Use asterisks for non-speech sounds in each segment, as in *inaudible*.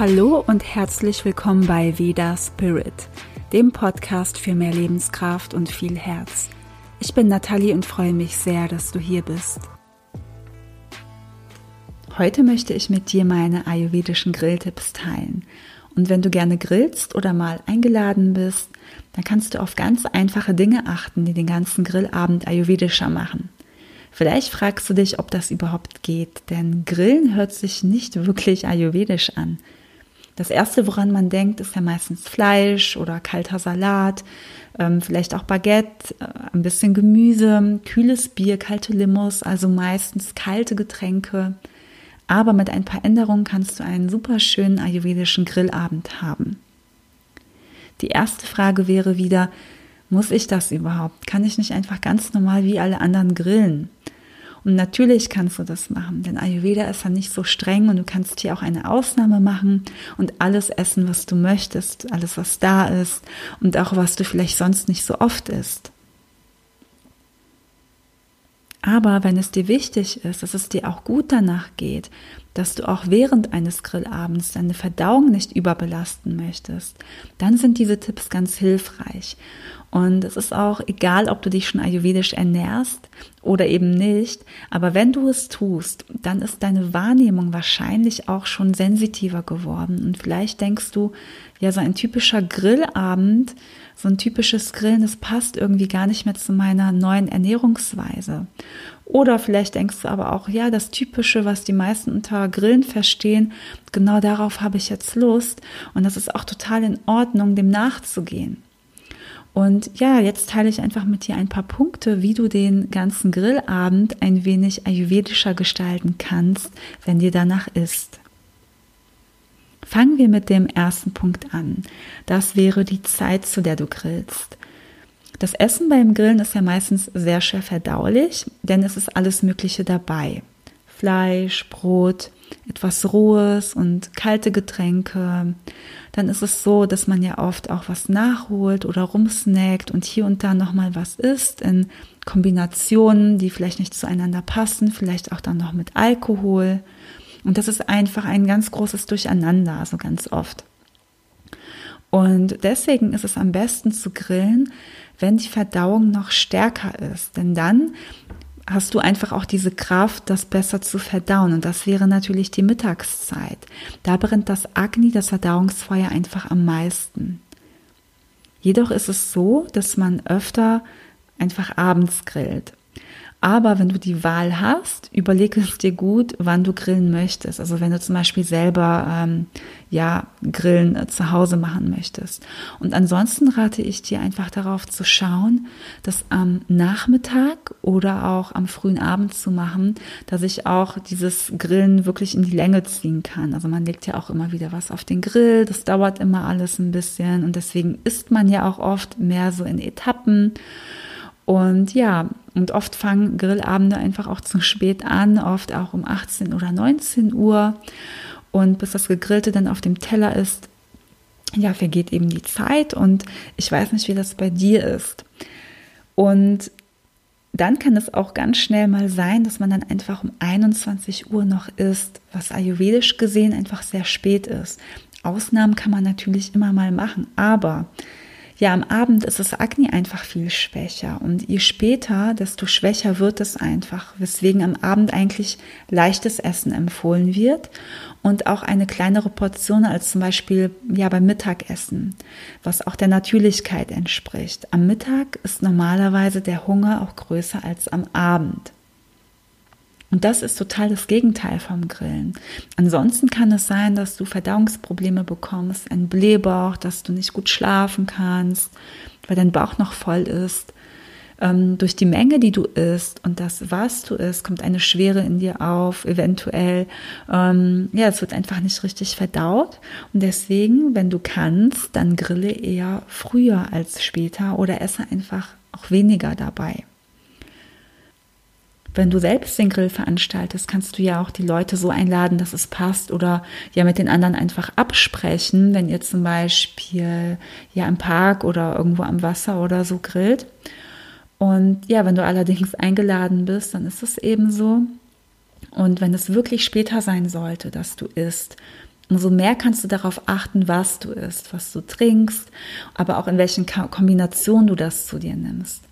Hallo und herzlich willkommen bei Veda Spirit, dem Podcast für mehr Lebenskraft und viel Herz. Ich bin Nathalie und freue mich sehr, dass du hier bist. Heute möchte ich mit dir meine ayurvedischen Grilltipps teilen. Und wenn du gerne grillst oder mal eingeladen bist, dann kannst du auf ganz einfache Dinge achten, die den ganzen Grillabend ayurvedischer machen. Vielleicht fragst du dich, ob das überhaupt geht, denn Grillen hört sich nicht wirklich ayurvedisch an. Das erste, woran man denkt, ist ja meistens Fleisch oder kalter Salat, ähm, vielleicht auch Baguette, äh, ein bisschen Gemüse, kühles Bier, kalte Limos, also meistens kalte Getränke. Aber mit ein paar Änderungen kannst du einen super schönen ayurvedischen Grillabend haben. Die erste Frage wäre wieder, muss ich das überhaupt? Kann ich nicht einfach ganz normal wie alle anderen grillen? Und natürlich kannst du das machen, denn Ayurveda ist ja nicht so streng und du kannst hier auch eine Ausnahme machen und alles essen, was du möchtest, alles, was da ist und auch was du vielleicht sonst nicht so oft isst. Aber wenn es dir wichtig ist, dass es dir auch gut danach geht, dass du auch während eines Grillabends deine Verdauung nicht überbelasten möchtest, dann sind diese Tipps ganz hilfreich. Und es ist auch egal, ob du dich schon ayurvedisch ernährst oder eben nicht, aber wenn du es tust, dann ist deine Wahrnehmung wahrscheinlich auch schon sensitiver geworden. Und vielleicht denkst du, ja, so ein typischer Grillabend, so ein typisches Grillen, das passt irgendwie gar nicht mehr zu meiner neuen Ernährungsweise. Oder vielleicht denkst du aber auch, ja, das Typische, was die meisten unter Grillen verstehen, genau darauf habe ich jetzt Lust. Und das ist auch total in Ordnung, dem nachzugehen. Und ja, jetzt teile ich einfach mit dir ein paar Punkte, wie du den ganzen Grillabend ein wenig ayurvedischer gestalten kannst, wenn dir danach ist. Fangen wir mit dem ersten Punkt an. Das wäre die Zeit, zu der du grillst. Das Essen beim Grillen ist ja meistens sehr schwer verdaulich, denn es ist alles Mögliche dabei. Fleisch, Brot, etwas Rohes und kalte Getränke. Dann ist es so, dass man ja oft auch was nachholt oder rumsnackt und hier und da nochmal was isst in Kombinationen, die vielleicht nicht zueinander passen, vielleicht auch dann noch mit Alkohol. Und das ist einfach ein ganz großes Durcheinander, also ganz oft. Und deswegen ist es am besten zu grillen, wenn die Verdauung noch stärker ist. Denn dann hast du einfach auch diese Kraft, das besser zu verdauen. Und das wäre natürlich die Mittagszeit. Da brennt das Agni, das Verdauungsfeuer, einfach am meisten. Jedoch ist es so, dass man öfter einfach abends grillt. Aber wenn du die Wahl hast, überlege es dir gut, wann du grillen möchtest. Also wenn du zum Beispiel selber ähm, ja Grillen äh, zu Hause machen möchtest. Und ansonsten rate ich dir einfach darauf zu schauen, das am Nachmittag oder auch am frühen Abend zu machen, dass ich auch dieses Grillen wirklich in die Länge ziehen kann. Also man legt ja auch immer wieder was auf den Grill. Das dauert immer alles ein bisschen und deswegen isst man ja auch oft mehr so in Etappen. Und ja, und oft fangen Grillabende einfach auch zu spät an, oft auch um 18 oder 19 Uhr. Und bis das Gegrillte dann auf dem Teller ist, ja, vergeht eben die Zeit. Und ich weiß nicht, wie das bei dir ist. Und dann kann es auch ganz schnell mal sein, dass man dann einfach um 21 Uhr noch isst, was ayurvedisch gesehen einfach sehr spät ist. Ausnahmen kann man natürlich immer mal machen, aber ja, am Abend ist das Agni einfach viel schwächer und je später, desto schwächer wird es einfach, weswegen am Abend eigentlich leichtes Essen empfohlen wird und auch eine kleinere Portion als zum Beispiel ja beim Mittagessen, was auch der Natürlichkeit entspricht. Am Mittag ist normalerweise der Hunger auch größer als am Abend. Und das ist total das Gegenteil vom Grillen. Ansonsten kann es sein, dass du Verdauungsprobleme bekommst, ein Blähbauch, dass du nicht gut schlafen kannst, weil dein Bauch noch voll ist. Ähm, durch die Menge, die du isst und das, was du isst, kommt eine Schwere in dir auf, eventuell. Ähm, ja, es wird einfach nicht richtig verdaut. Und deswegen, wenn du kannst, dann grille eher früher als später oder esse einfach auch weniger dabei wenn du selbst den Grill veranstaltest, kannst du ja auch die Leute so einladen, dass es passt oder ja mit den anderen einfach absprechen, wenn ihr zum Beispiel ja im Park oder irgendwo am Wasser oder so grillt. Und ja, wenn du allerdings eingeladen bist, dann ist es eben so. Und wenn es wirklich später sein sollte, dass du isst, umso mehr kannst du darauf achten, was du isst, was du trinkst, aber auch in welchen Kombinationen du das zu dir nimmst.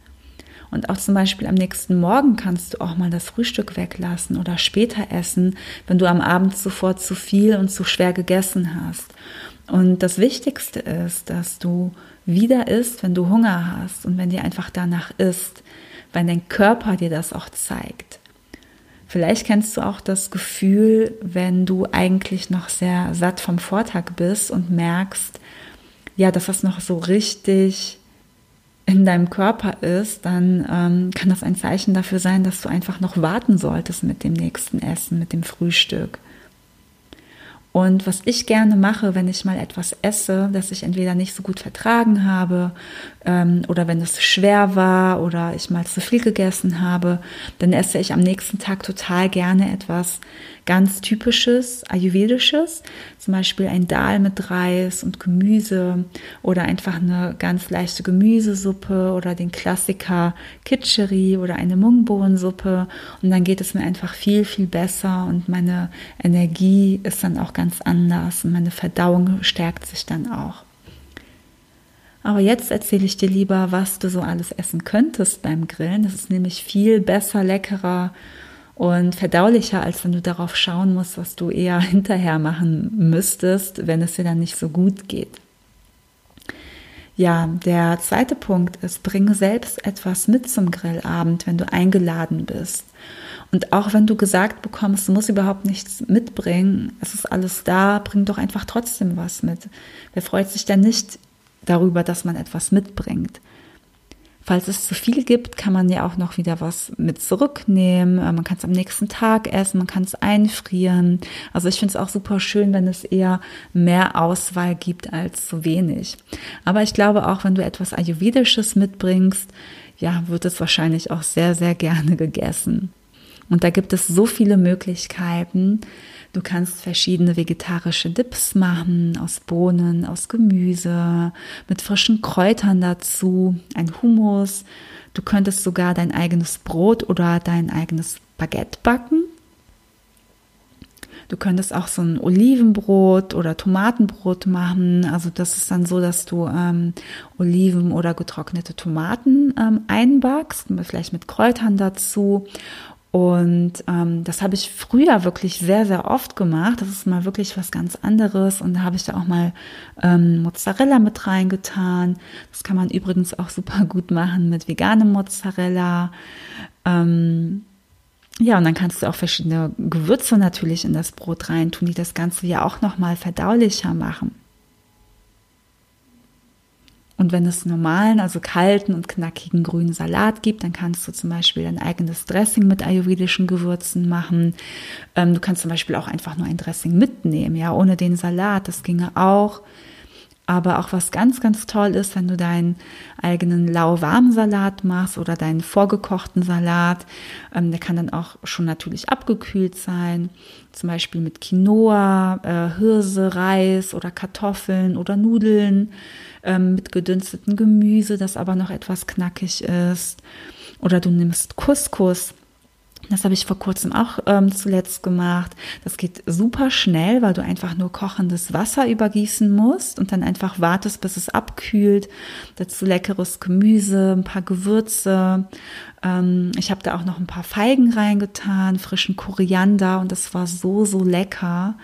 Und auch zum Beispiel am nächsten Morgen kannst du auch mal das Frühstück weglassen oder später essen, wenn du am Abend zuvor zu viel und zu schwer gegessen hast. Und das Wichtigste ist, dass du wieder isst, wenn du Hunger hast und wenn dir einfach danach isst, weil dein Körper dir das auch zeigt. Vielleicht kennst du auch das Gefühl, wenn du eigentlich noch sehr satt vom Vortag bist und merkst, ja, dass das noch so richtig in deinem Körper ist, dann ähm, kann das ein Zeichen dafür sein, dass du einfach noch warten solltest mit dem nächsten Essen, mit dem Frühstück. Und was ich gerne mache, wenn ich mal etwas esse, das ich entweder nicht so gut vertragen habe ähm, oder wenn es schwer war oder ich mal zu viel gegessen habe, dann esse ich am nächsten Tag total gerne etwas ganz typisches, ayurvedisches, zum Beispiel ein Dal mit Reis und Gemüse oder einfach eine ganz leichte Gemüsesuppe oder den Klassiker Kitscheri oder eine Mungbohnensuppe. Und dann geht es mir einfach viel, viel besser und meine Energie ist dann auch ganz anders und meine Verdauung stärkt sich dann auch. Aber jetzt erzähle ich dir lieber, was du so alles essen könntest beim Grillen. Das ist nämlich viel besser, leckerer und verdaulicher, als wenn du darauf schauen musst, was du eher *laughs* hinterher machen müsstest, wenn es dir dann nicht so gut geht. Ja, der zweite Punkt ist, bringe selbst etwas mit zum Grillabend, wenn du eingeladen bist. Und auch wenn du gesagt bekommst, du musst überhaupt nichts mitbringen, es ist alles da, bring doch einfach trotzdem was mit. Wer freut sich denn nicht darüber, dass man etwas mitbringt? Falls es zu viel gibt, kann man ja auch noch wieder was mit zurücknehmen. Äh, man kann es am nächsten Tag essen, man kann es einfrieren. Also ich finde es auch super schön, wenn es eher mehr Auswahl gibt als zu wenig. Aber ich glaube auch, wenn du etwas Ayurvedisches mitbringst, ja, wird es wahrscheinlich auch sehr, sehr gerne gegessen. Und da gibt es so viele Möglichkeiten. Du kannst verschiedene vegetarische Dips machen aus Bohnen, aus Gemüse, mit frischen Kräutern dazu, ein Hummus. Du könntest sogar dein eigenes Brot oder dein eigenes Baguette backen. Du könntest auch so ein Olivenbrot oder Tomatenbrot machen. Also das ist dann so, dass du ähm, Oliven oder getrocknete Tomaten ähm, einbackst, vielleicht mit Kräutern dazu und ähm, das habe ich früher wirklich sehr, sehr oft gemacht. Das ist mal wirklich was ganz anderes. Und da habe ich da auch mal ähm, Mozzarella mit reingetan. Das kann man übrigens auch super gut machen mit veganem Mozzarella. Ähm, ja, und dann kannst du auch verschiedene Gewürze natürlich in das Brot reintun, die das Ganze ja auch nochmal verdaulicher machen. Und wenn es normalen, also kalten und knackigen grünen Salat gibt, dann kannst du zum Beispiel ein eigenes Dressing mit ayurvedischen Gewürzen machen. Ähm, du kannst zum Beispiel auch einfach nur ein Dressing mitnehmen, ja, ohne den Salat. Das ginge auch. Aber auch was ganz, ganz toll ist, wenn du deinen eigenen lauwarmen Salat machst oder deinen vorgekochten Salat. Ähm, der kann dann auch schon natürlich abgekühlt sein. Zum Beispiel mit Quinoa, äh, Hirse, Reis oder Kartoffeln oder Nudeln ähm, mit gedünsteten Gemüse, das aber noch etwas knackig ist. Oder du nimmst Couscous. Das habe ich vor kurzem auch ähm, zuletzt gemacht. Das geht super schnell, weil du einfach nur kochendes Wasser übergießen musst und dann einfach wartest, bis es abkühlt. Dazu leckeres Gemüse, ein paar Gewürze. Ähm, ich habe da auch noch ein paar Feigen reingetan, frischen Koriander und das war so, so lecker.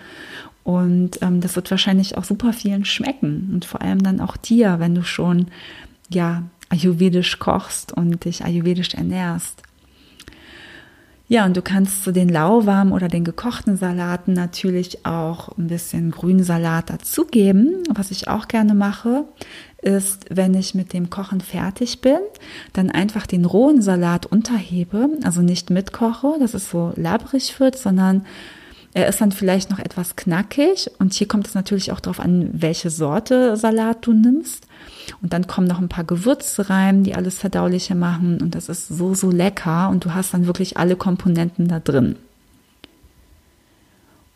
Und ähm, das wird wahrscheinlich auch super vielen schmecken und vor allem dann auch dir, wenn du schon ja ayurvedisch kochst und dich ayurvedisch ernährst. Ja, und du kannst zu den lauwarmen oder den gekochten Salaten natürlich auch ein bisschen Grünsalat dazugeben. Was ich auch gerne mache, ist, wenn ich mit dem Kochen fertig bin, dann einfach den rohen Salat unterhebe, also nicht mitkoche, dass es so labrig wird, sondern er ist dann vielleicht noch etwas knackig und hier kommt es natürlich auch darauf an, welche Sorte Salat du nimmst. Und dann kommen noch ein paar Gewürze rein, die alles verdaulicher machen und das ist so, so lecker und du hast dann wirklich alle Komponenten da drin.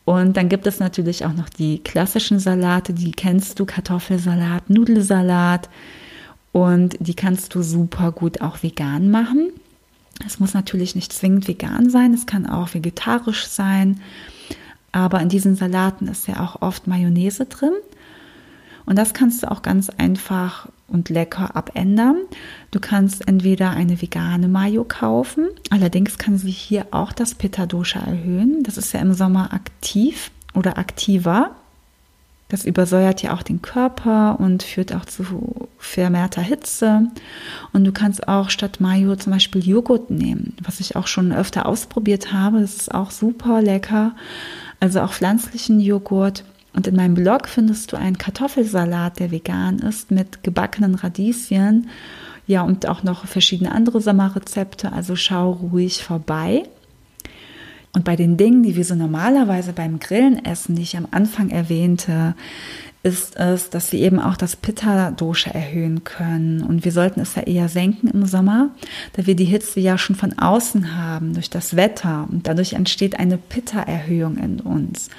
Und dann gibt es natürlich auch noch die klassischen Salate, die kennst du, Kartoffelsalat, Nudelsalat und die kannst du super gut auch vegan machen. Es muss natürlich nicht zwingend vegan sein, es kann auch vegetarisch sein. Aber in diesen Salaten ist ja auch oft Mayonnaise drin. Und das kannst du auch ganz einfach und lecker abändern. Du kannst entweder eine vegane Mayo kaufen. Allerdings kann sie hier auch das Pitta-Dosha erhöhen. Das ist ja im Sommer aktiv oder aktiver. Das übersäuert ja auch den Körper und führt auch zu vermehrter Hitze. Und du kannst auch statt Mayo zum Beispiel Joghurt nehmen, was ich auch schon öfter ausprobiert habe. Das ist auch super lecker. Also auch pflanzlichen Joghurt. Und in meinem Blog findest du einen Kartoffelsalat, der vegan ist, mit gebackenen Radieschen. Ja, und auch noch verschiedene andere Sommerrezepte. Also schau ruhig vorbei. Und bei den Dingen, die wir so normalerweise beim Grillen essen, die ich am Anfang erwähnte, ist es, dass wir eben auch das Pitta-Dosha erhöhen können. Und wir sollten es ja eher senken im Sommer, da wir die Hitze ja schon von außen haben, durch das Wetter. Und dadurch entsteht eine Pitta-Erhöhung in uns.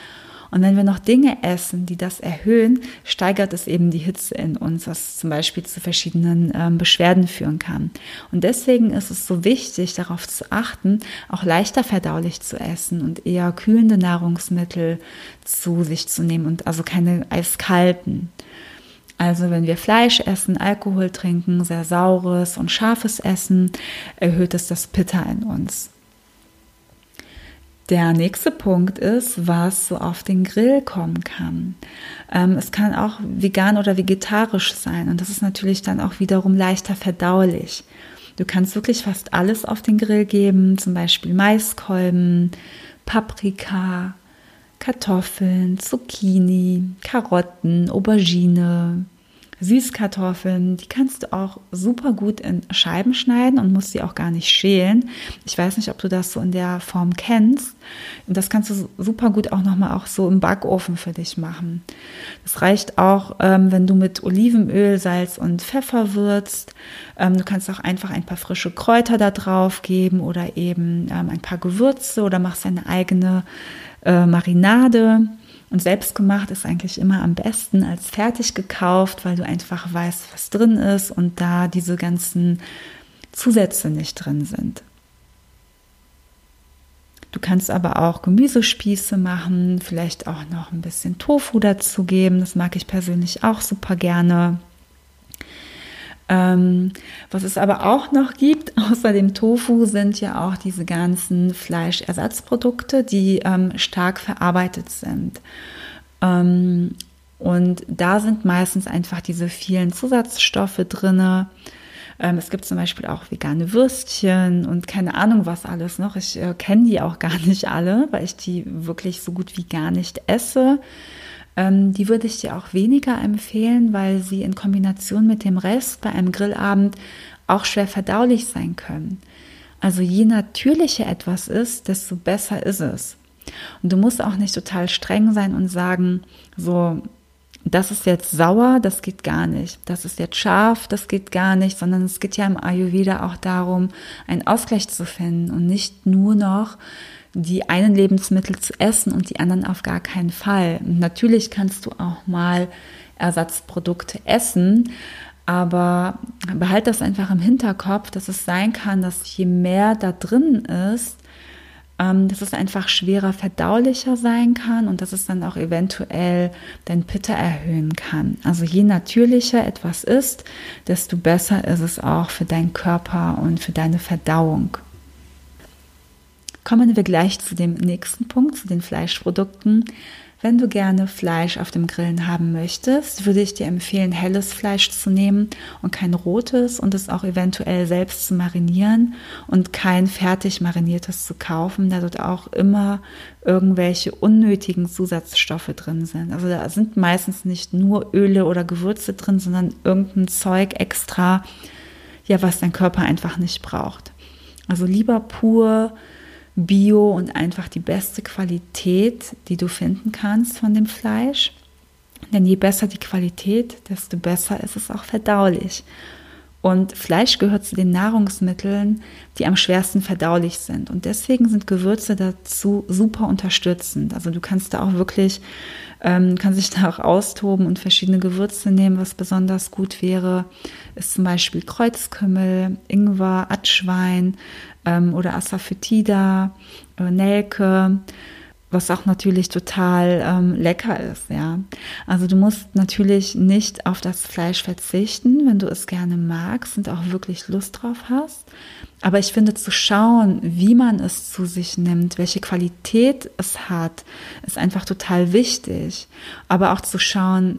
Und wenn wir noch Dinge essen, die das erhöhen, steigert es eben die Hitze in uns, was zum Beispiel zu verschiedenen ähm, Beschwerden führen kann. Und deswegen ist es so wichtig, darauf zu achten, auch leichter verdaulich zu essen und eher kühlende Nahrungsmittel zu sich zu nehmen und also keine eiskalten. Also wenn wir Fleisch essen, Alkohol trinken, sehr saures und scharfes essen, erhöht es das Pitta in uns. Der nächste Punkt ist, was so auf den Grill kommen kann. Ähm, es kann auch vegan oder vegetarisch sein und das ist natürlich dann auch wiederum leichter verdaulich. Du kannst wirklich fast alles auf den Grill geben, zum Beispiel Maiskolben, Paprika, Kartoffeln, Zucchini, Karotten, Aubergine, Süßkartoffeln, die kannst du auch super gut in Scheiben schneiden und musst sie auch gar nicht schälen. Ich weiß nicht, ob du das so in der Form kennst. Und das kannst du super gut auch nochmal auch so im Backofen für dich machen. Das reicht auch, ähm, wenn du mit Olivenöl, Salz und Pfeffer würzt. Ähm, du kannst auch einfach ein paar frische Kräuter da drauf geben oder eben ähm, ein paar Gewürze oder machst deine eigene äh, Marinade. Und selbstgemacht ist eigentlich immer am besten als fertig gekauft, weil du einfach weißt, was drin ist und da diese ganzen Zusätze nicht drin sind. Du kannst aber auch Gemüsespieße machen, vielleicht auch noch ein bisschen Tofu dazu geben. Das mag ich persönlich auch super gerne. Ähm, was es aber auch noch gibt, *laughs* außer dem Tofu, sind ja auch diese ganzen Fleischersatzprodukte, die ähm, stark verarbeitet sind. Ähm, und da sind meistens einfach diese vielen Zusatzstoffe drinne. Ähm, es gibt zum Beispiel auch vegane Würstchen und keine Ahnung was alles noch. Ich äh, kenne die auch *laughs* gar nicht alle, weil ich die wirklich so gut wie gar nicht esse. Ähm, die würde ich dir auch weniger empfehlen, weil sie in Kombination mit dem Rest bei einem Grillabend auch schwer verdaulich sein können. Also je natürlicher etwas ist, desto besser ist es. Und du musst auch nicht total streng sein und sagen, so, das ist jetzt sauer, das geht gar nicht. Das ist jetzt scharf, das geht gar nicht, sondern es geht ja im Ayurveda auch darum, einen Ausgleich zu finden und nicht nur noch die einen Lebensmittel zu essen und die anderen auf gar keinen Fall. Natürlich kannst du auch mal Ersatzprodukte essen, aber behalt das einfach im Hinterkopf, dass es sein kann, dass je mehr da drin ist, ähm, dass es einfach schwerer verdaulicher sein kann und dass es dann auch eventuell dein Pitta erhöhen kann. Also je natürlicher etwas ist, desto besser ist es auch für deinen Körper und für deine Verdauung. Kommen wir gleich zu dem nächsten Punkt, zu den Fleischprodukten. Wenn du gerne Fleisch auf dem Grillen haben möchtest, würde ich dir empfehlen, helles Fleisch zu nehmen und kein rotes und es auch eventuell selbst zu marinieren und kein fertig mariniertes zu kaufen, da dort auch immer irgendwelche unnötigen Zusatzstoffe drin sind. Also da sind meistens nicht nur Öle oder Gewürze drin, sondern irgendein Zeug extra, ja, was dein Körper einfach nicht braucht. Also lieber pur Bio und einfach die beste Qualität, die du finden kannst von dem Fleisch. Denn je besser die Qualität, desto besser ist es auch verdaulich. Und Fleisch gehört zu den Nahrungsmitteln, die am schwersten verdaulich sind. Und deswegen sind Gewürze dazu super unterstützend. Also du kannst da auch wirklich, ähm, kannst dich da auch austoben und verschiedene Gewürze nehmen. Was besonders gut wäre, ist zum Beispiel Kreuzkümmel, Ingwer, Atschwein ähm, oder Asafoetida, äh, Nelke. Was auch natürlich total ähm, lecker ist, ja. Also du musst natürlich nicht auf das Fleisch verzichten, wenn du es gerne magst und auch wirklich Lust drauf hast. Aber ich finde, zu schauen, wie man es zu sich nimmt, welche Qualität es hat, ist einfach total wichtig. Aber auch zu schauen,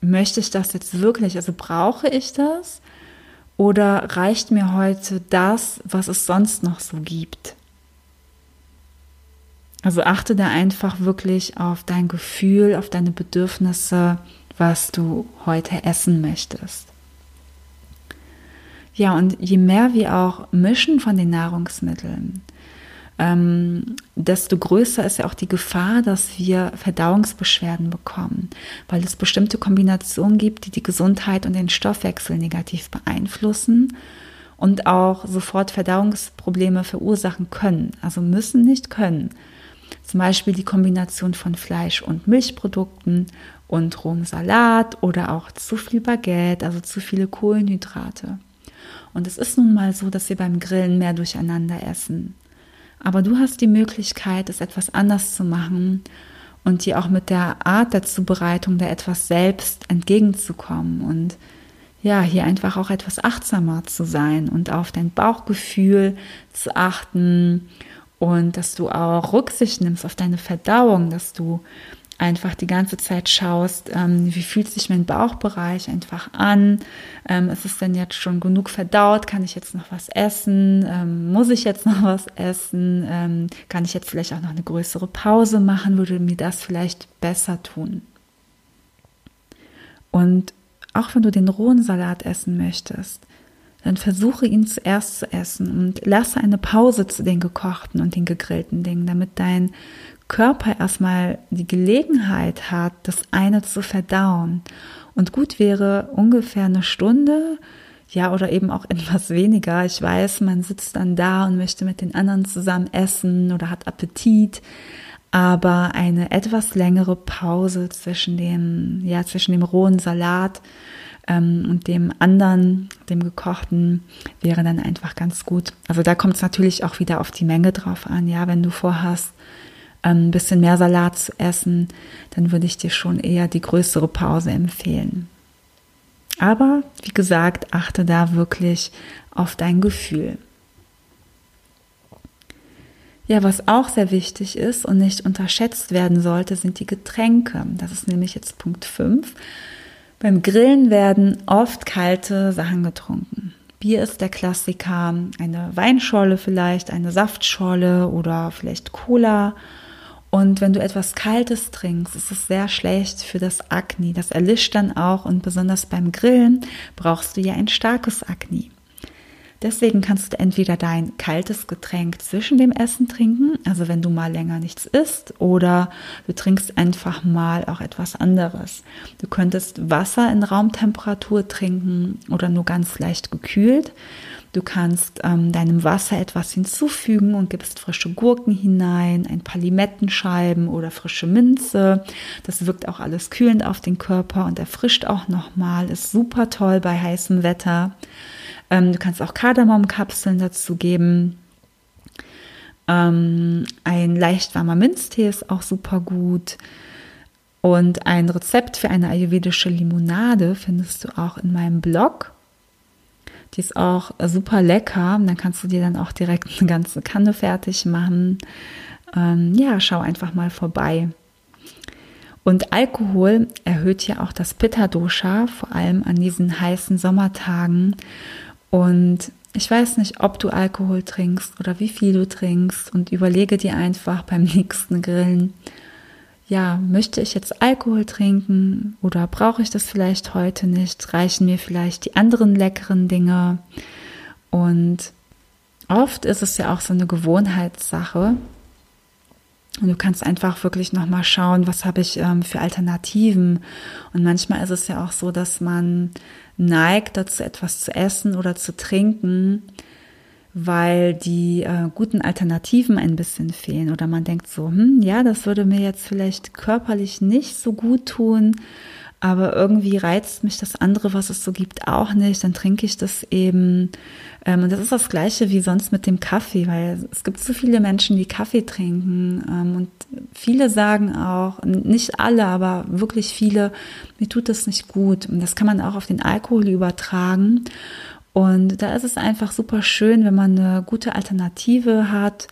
möchte ich das jetzt wirklich? Also brauche ich das? Oder reicht mir heute das, was es sonst noch so gibt? Also achte da einfach wirklich auf dein Gefühl, auf deine Bedürfnisse, was du heute essen möchtest. Ja, und je mehr wir auch mischen von den Nahrungsmitteln, ähm, desto größer ist ja auch die Gefahr, dass wir Verdauungsbeschwerden bekommen, weil es bestimmte Kombinationen gibt, die die Gesundheit und den Stoffwechsel negativ beeinflussen und auch sofort Verdauungsprobleme verursachen können. Also müssen nicht können. Zum Beispiel die Kombination von Fleisch und Milchprodukten und rohem Salat oder auch zu viel Baguette, also zu viele Kohlenhydrate. Und es ist nun mal so, dass wir beim Grillen mehr durcheinander essen. Aber du hast die Möglichkeit, es etwas anders zu machen und dir auch mit der Art der Zubereitung da etwas selbst entgegenzukommen und ja, hier einfach auch etwas achtsamer zu sein und auf dein Bauchgefühl zu achten und dass du auch Rücksicht nimmst auf deine Verdauung, dass du einfach die ganze Zeit schaust, ähm, wie fühlt sich mein Bauchbereich einfach an? Ähm, ist es denn jetzt schon genug verdaut? Kann ich jetzt noch was essen? Ähm, muss ich jetzt noch was essen? Ähm, kann ich jetzt vielleicht auch noch eine größere Pause machen? Würde mir das vielleicht besser tun? Und auch wenn du den rohen Salat essen möchtest, dann versuche ihn zuerst zu essen und lasse eine Pause zu den gekochten und den gegrillten Dingen, damit dein Körper erstmal die Gelegenheit hat, das eine zu verdauen. Und gut wäre ungefähr eine Stunde, ja, oder eben auch *laughs* etwas weniger. Ich weiß, man sitzt dann da und möchte mit den anderen zusammen essen oder hat Appetit. Aber eine etwas längere Pause zwischen dem, ja, zwischen dem rohen Salat und dem anderen, dem gekochten, wäre dann einfach ganz gut. Also da kommt es natürlich auch wieder auf die Menge drauf an. Ja, wenn du vorhast, ein bisschen mehr Salat zu essen, dann würde ich dir schon eher die größere Pause empfehlen. Aber wie gesagt, achte da wirklich auf dein Gefühl. Ja, was auch sehr wichtig ist und nicht unterschätzt werden sollte, sind die Getränke. Das ist nämlich jetzt Punkt 5. Beim Grillen werden oft kalte Sachen getrunken. Bier ist der Klassiker, eine Weinscholle vielleicht, eine Saftschorle oder vielleicht Cola. Und wenn du etwas Kaltes trinkst, ist es sehr schlecht für das Akne. Das erlischt dann auch und besonders beim Grillen brauchst du ja ein starkes Akne. Deswegen kannst du entweder dein kaltes Getränk zwischen dem Essen trinken, also wenn du mal länger nichts isst, oder du trinkst einfach mal auch etwas anderes. Du könntest Wasser in Raumtemperatur trinken oder nur ganz leicht gekühlt. Du kannst ähm, deinem Wasser etwas hinzufügen und gibst frische Gurken hinein, ein paar Limettenscheiben oder frische Minze. Das wirkt auch alles kühlend auf den Körper und erfrischt auch nochmal. Ist super toll bei heißem Wetter. Ähm, du kannst auch Kardamomkapseln dazu geben. Ähm, ein leicht warmer Minztee ist auch super gut. Und ein Rezept für eine ayurvedische Limonade findest du auch in meinem Blog. Die ist auch super lecker. Dann kannst du dir dann auch direkt eine ganze Kanne fertig machen. Ähm, ja, schau einfach mal vorbei. Und Alkohol erhöht ja auch das Pitta-Dosha, vor allem an diesen heißen Sommertagen. Und ich weiß nicht, ob du Alkohol trinkst oder wie viel du trinkst und überlege dir einfach beim *laughs* nächsten Grillen, ja, möchte ich jetzt Alkohol trinken oder brauche ich das vielleicht heute nicht? Reichen mir vielleicht die anderen leckeren Dinge? Und oft ist es ja auch so eine Gewohnheitssache. Und du kannst einfach wirklich nochmal schauen, was habe ich ähm, für Alternativen. Und manchmal ist es ja auch so, dass man neigt dazu, etwas zu essen oder zu trinken, weil die äh, guten Alternativen ein bisschen fehlen. Oder man denkt so, hm, ja, das würde mir jetzt vielleicht körperlich nicht so gut tun, aber irgendwie reizt mich das andere, was es so gibt, auch nicht. Dann trinke ich das eben. Ähm, und das ist das Gleiche wie sonst mit dem Kaffee, weil es gibt so viele Menschen, die Kaffee trinken. Ähm, und viele sagen auch, nicht alle, aber wirklich viele, mir tut das nicht gut. Und das kann man auch auf den Alkohol übertragen. Und da ist es einfach super schön, wenn man eine gute Alternative hat,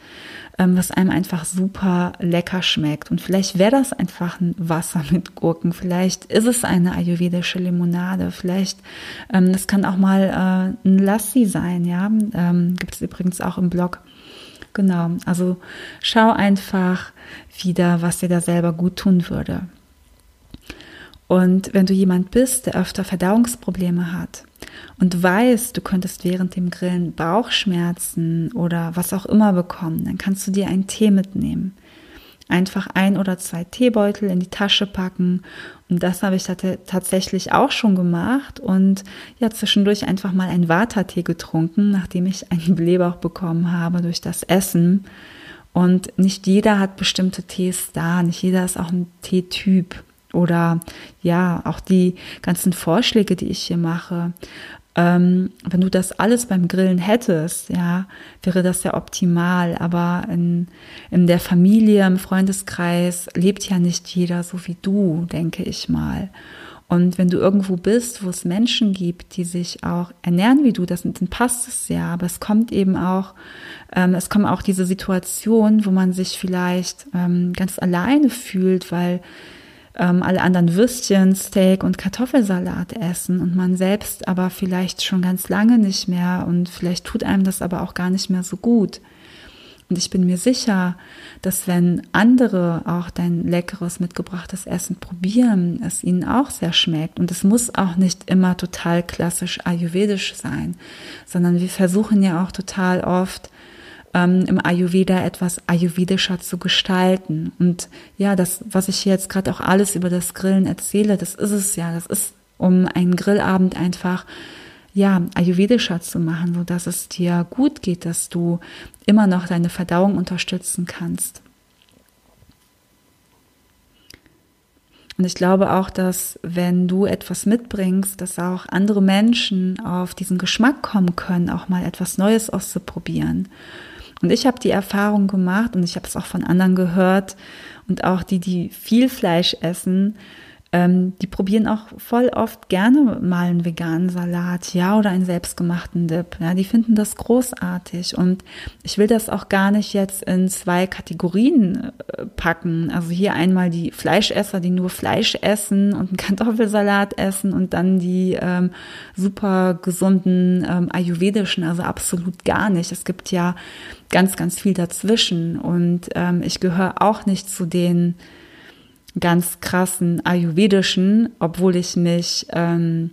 was einem einfach super lecker schmeckt. Und vielleicht wäre das einfach ein Wasser mit Gurken, vielleicht ist es eine ayurvedische Limonade, vielleicht, ähm, das kann auch mal äh, ein Lassi sein, ja, ähm, gibt es übrigens auch im Blog. Genau, also schau einfach wieder, was dir da selber gut tun würde. Und wenn du jemand bist, der öfter Verdauungsprobleme hat, und weißt, du könntest während dem Grillen Bauchschmerzen oder was auch immer bekommen, dann kannst du dir einen Tee mitnehmen. Einfach ein oder zwei Teebeutel in die Tasche packen. Und das habe ich tatsächlich auch schon gemacht und ja, zwischendurch einfach mal einen Vata-Tee getrunken, nachdem ich einen *laughs* Blähbauch bekommen habe durch das Essen. Und nicht jeder hat bestimmte Tees da, nicht jeder ist auch ein Teetyp. Oder ja, auch die ganzen Vorschläge, die ich hier mache. Ähm, wenn du das alles beim Grillen hättest, ja, wäre das ja optimal. Aber in, in der Familie, im Freundeskreis lebt ja nicht jeder so wie du, denke ich mal. Und wenn du irgendwo bist, wo es Menschen gibt, die sich auch ernähren wie du, das, dann passt es ja. Aber es kommt eben auch, ähm, es kommen auch diese Situationen, wo man sich vielleicht ähm, ganz alleine fühlt, weil ähm, alle anderen Würstchen, Steak und Kartoffelsalat essen und man selbst aber vielleicht schon ganz lange nicht mehr und vielleicht tut einem das aber auch gar nicht mehr so gut. Und ich bin mir sicher, dass wenn andere auch dein leckeres mitgebrachtes Essen probieren, es ihnen auch sehr schmeckt. Und es muss auch nicht immer total klassisch ayurvedisch sein, sondern wir versuchen ja auch total oft ähm, im Ayurveda etwas ayurvedischer zu gestalten. Und ja, das, was ich jetzt gerade auch alles über das Grillen erzähle, das ist es ja. Das ist, um einen Grillabend einfach ja, ayurvedischer zu machen, so dass es dir gut geht, dass du immer noch deine Verdauung unterstützen kannst. Und ich glaube auch, dass wenn du etwas mitbringst, dass auch andere Menschen auf diesen Geschmack kommen können, auch mal etwas Neues auszuprobieren. Und ich habe die Erfahrung gemacht und ich habe es auch von anderen gehört und auch die, die viel Fleisch essen, ähm, die probieren auch voll oft gerne mal einen veganen Salat, ja, oder einen selbstgemachten Dip. Ja, die finden das großartig. Und ich will das auch gar nicht jetzt in zwei Kategorien äh, packen. Also hier einmal die Fleischesser, die nur Fleisch essen und einen Kartoffelsalat essen und dann die ähm, super gesunden ähm, ayurvedischen, also absolut gar nicht. Es gibt ja ganz, ganz viel dazwischen. Und ähm, ich gehöre auch nicht zu den ganz krassen ayurvedischen, obwohl ich mich ähm,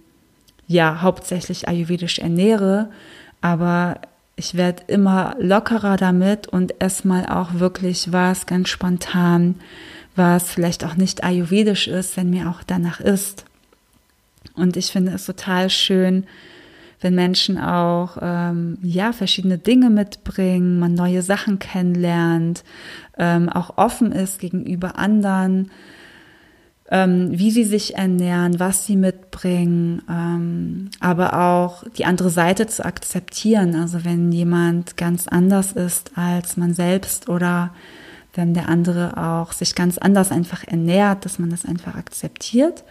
ja hauptsächlich ayurvedisch ernähre, aber ich werde immer lockerer damit und erstmal auch wirklich was ganz spontan, was vielleicht auch nicht ayurvedisch ist, wenn mir auch danach ist. Und ich finde es total schön, wenn Menschen auch ähm, ja verschiedene Dinge mitbringen, man neue Sachen kennenlernt, ähm, auch offen ist gegenüber anderen, ähm, wie sie sich ernähren, was sie mitbringen, ähm, aber auch die andere Seite zu akzeptieren. Also wenn jemand ganz anders ist als man selbst oder wenn der andere auch sich ganz anders einfach ernährt, dass man das einfach akzeptiert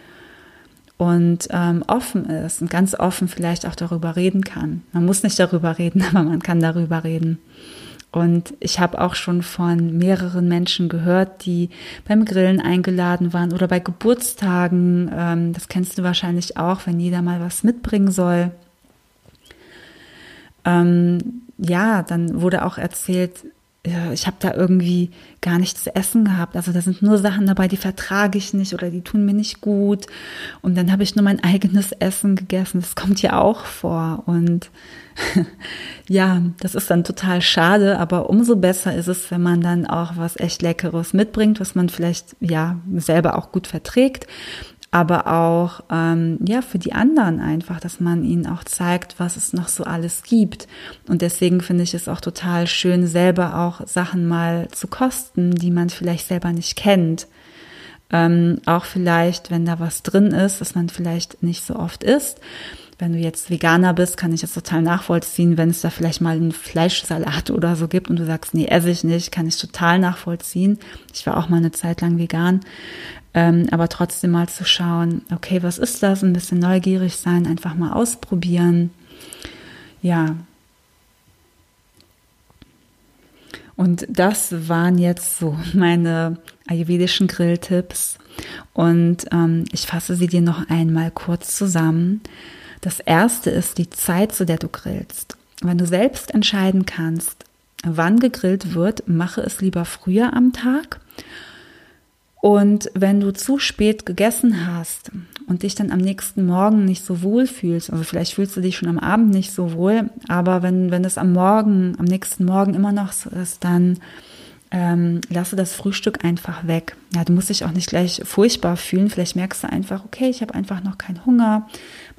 und ähm, offen ist und ganz offen vielleicht auch darüber reden kann. Man muss nicht darüber reden, *laughs* aber man kann darüber reden. Und ich habe auch schon von mehreren Menschen gehört, die beim Grillen eingeladen waren oder bei Geburtstagen. Ähm, das kennst du wahrscheinlich auch, wenn jeder mal was mitbringen soll. Ähm, ja, dann wurde auch erzählt, ich habe da irgendwie gar nichts zu essen gehabt. Also da sind nur Sachen dabei, die vertrage ich nicht oder die tun mir nicht gut. Und dann habe ich nur mein eigenes Essen gegessen. Das kommt ja auch vor. Und *laughs* ja, das ist dann total schade, aber umso besser ist es, wenn man dann auch was echt Leckeres mitbringt, was man vielleicht ja selber auch gut verträgt aber auch ähm, ja für die anderen einfach, dass man ihnen auch zeigt, was es noch so alles gibt. Und deswegen finde ich es auch total schön, selber auch Sachen mal zu kosten, die man vielleicht selber nicht kennt. Ähm, auch vielleicht, wenn da was drin ist, was man vielleicht nicht so oft isst. Wenn du jetzt Veganer bist, kann ich das total nachvollziehen. Wenn es da vielleicht mal einen Fleischsalat oder so gibt und du sagst, nee, esse ich nicht, kann ich total nachvollziehen. Ich war auch mal eine Zeit lang vegan. Ähm, aber trotzdem mal zu schauen, okay, was ist das? Ein bisschen neugierig sein, einfach mal ausprobieren. Ja. Und das waren jetzt so *laughs* meine ayurvedischen Grilltipps. Und ähm, ich fasse sie dir noch einmal kurz zusammen. Das erste ist die Zeit, zu der du grillst. Wenn du selbst entscheiden kannst, wann gegrillt wird, mache es lieber früher am Tag. Und wenn du zu spät gegessen hast und dich dann am nächsten Morgen nicht so wohl fühlst, also vielleicht fühlst du dich schon am Abend nicht so wohl, aber wenn, wenn es am Morgen, am nächsten Morgen immer noch so ist, dann ähm, lasse das Frühstück einfach weg. Ja, du musst dich auch nicht gleich furchtbar fühlen. Vielleicht merkst du einfach, okay, ich habe einfach noch keinen Hunger,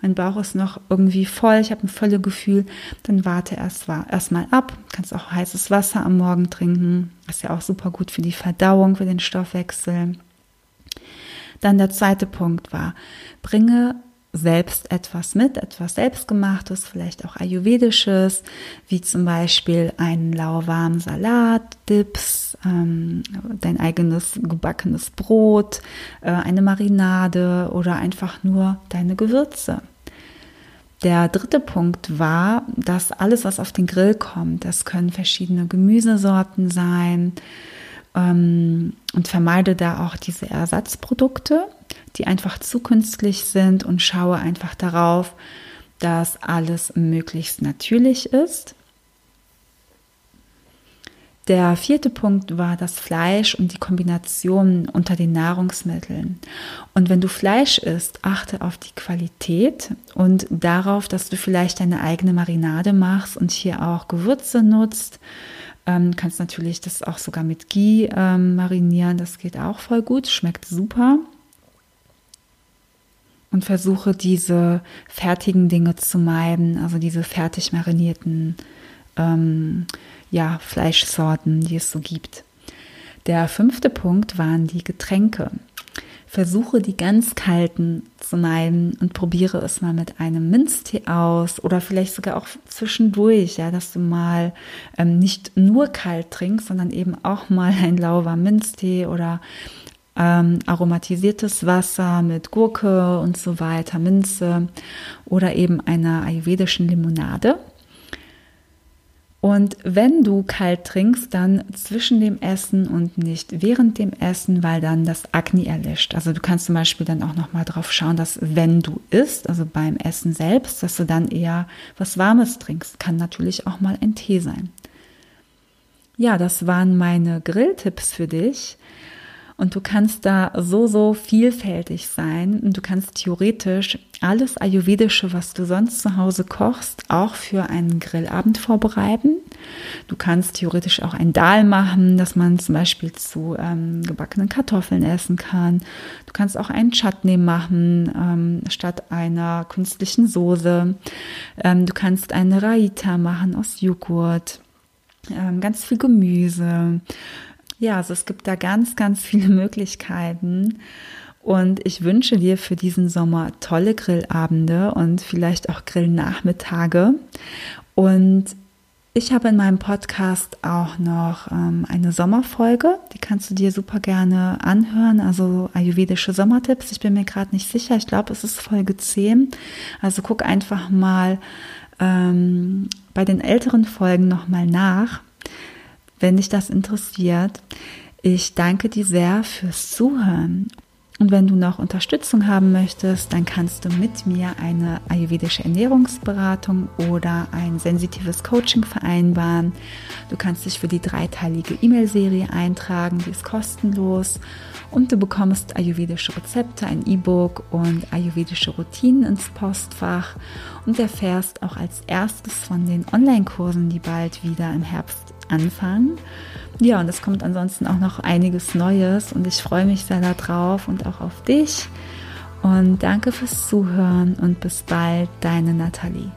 mein Bauch ist noch irgendwie voll, ich habe ein volles Gefühl. Dann warte erst, erst mal ab. Kannst auch heißes Wasser am Morgen trinken. Ist ja auch super gut für die Verdauung, für den Stoffwechsel. Dann der zweite Punkt war, bringe selbst etwas mit, etwas selbstgemachtes, vielleicht auch ayurvedisches, wie zum Beispiel einen lauwarmen Salat, Dips, ähm, dein eigenes gebackenes Brot, äh, eine Marinade oder einfach nur deine Gewürze. Der dritte Punkt war, dass alles, was auf den Grill kommt, das können verschiedene Gemüsesorten sein ähm, und vermeide da auch diese Ersatzprodukte die einfach zu künstlich sind und schaue einfach darauf, dass alles möglichst natürlich ist. Der vierte Punkt war das Fleisch und die Kombination unter den Nahrungsmitteln. Und wenn du Fleisch isst, achte auf die Qualität und darauf, dass du vielleicht deine eigene Marinade machst und hier auch Gewürze nutzt. Ähm, kannst natürlich das auch sogar mit Ghee ähm, marinieren, das geht auch voll gut, schmeckt super und versuche diese fertigen Dinge zu meiden, also diese fertig marinierten ähm, ja, Fleischsorten, die es so gibt. Der fünfte Punkt waren die Getränke. Versuche die ganz kalten zu meiden und probiere es mal mit einem Minztee aus oder vielleicht sogar auch zwischendurch, ja, dass du mal ähm, nicht nur kalt trinkst, sondern eben auch mal ein lauwarm Minztee oder ähm, aromatisiertes Wasser mit Gurke und so weiter, Minze oder eben einer ayurvedischen Limonade. Und wenn du kalt trinkst, dann zwischen dem Essen und nicht während dem Essen, weil dann das Akne erlischt. Also du kannst zum Beispiel dann auch noch mal drauf schauen, dass wenn du isst, also beim Essen selbst, dass du dann eher was Warmes trinkst. Kann natürlich auch mal ein Tee sein. Ja, das waren meine Grilltipps für dich. Und du kannst da so, so vielfältig sein. Und du kannst theoretisch alles Ayurvedische, was du sonst zu Hause kochst, auch für einen Grillabend vorbereiten. Du kannst theoretisch auch ein Dahl machen, dass man zum Beispiel zu ähm, gebackenen Kartoffeln essen kann. Du kannst auch einen Chutney machen ähm, statt einer künstlichen Soße. Ähm, du kannst eine Raita machen aus Joghurt ähm, ganz viel Gemüse. Ja, also es gibt da ganz, ganz viele Möglichkeiten. Und ich wünsche dir für diesen Sommer tolle Grillabende und vielleicht auch Grillnachmittage. Und ich habe in meinem Podcast auch noch ähm, eine Sommerfolge, die kannst du dir super gerne anhören, also ayurvedische Sommertipps. Ich bin mir gerade nicht sicher, ich glaube, es ist Folge 10. Also guck einfach mal ähm, bei den älteren Folgen nochmal nach wenn dich das interessiert. Ich danke dir sehr fürs Zuhören. Und wenn du noch Unterstützung haben möchtest, dann kannst du mit mir eine ayurvedische Ernährungsberatung oder ein sensitives Coaching vereinbaren. Du kannst dich für die dreiteilige E-Mail-Serie eintragen, die ist kostenlos. Und du bekommst ayurvedische Rezepte, ein E-Book und ayurvedische Routinen ins Postfach und erfährst auch als erstes von den Online-Kursen, die bald wieder im Herbst anfangen. Ja, und es kommt ansonsten auch noch einiges Neues und ich freue mich sehr darauf und auch auf dich. Und danke fürs Zuhören und bis bald, deine Nathalie.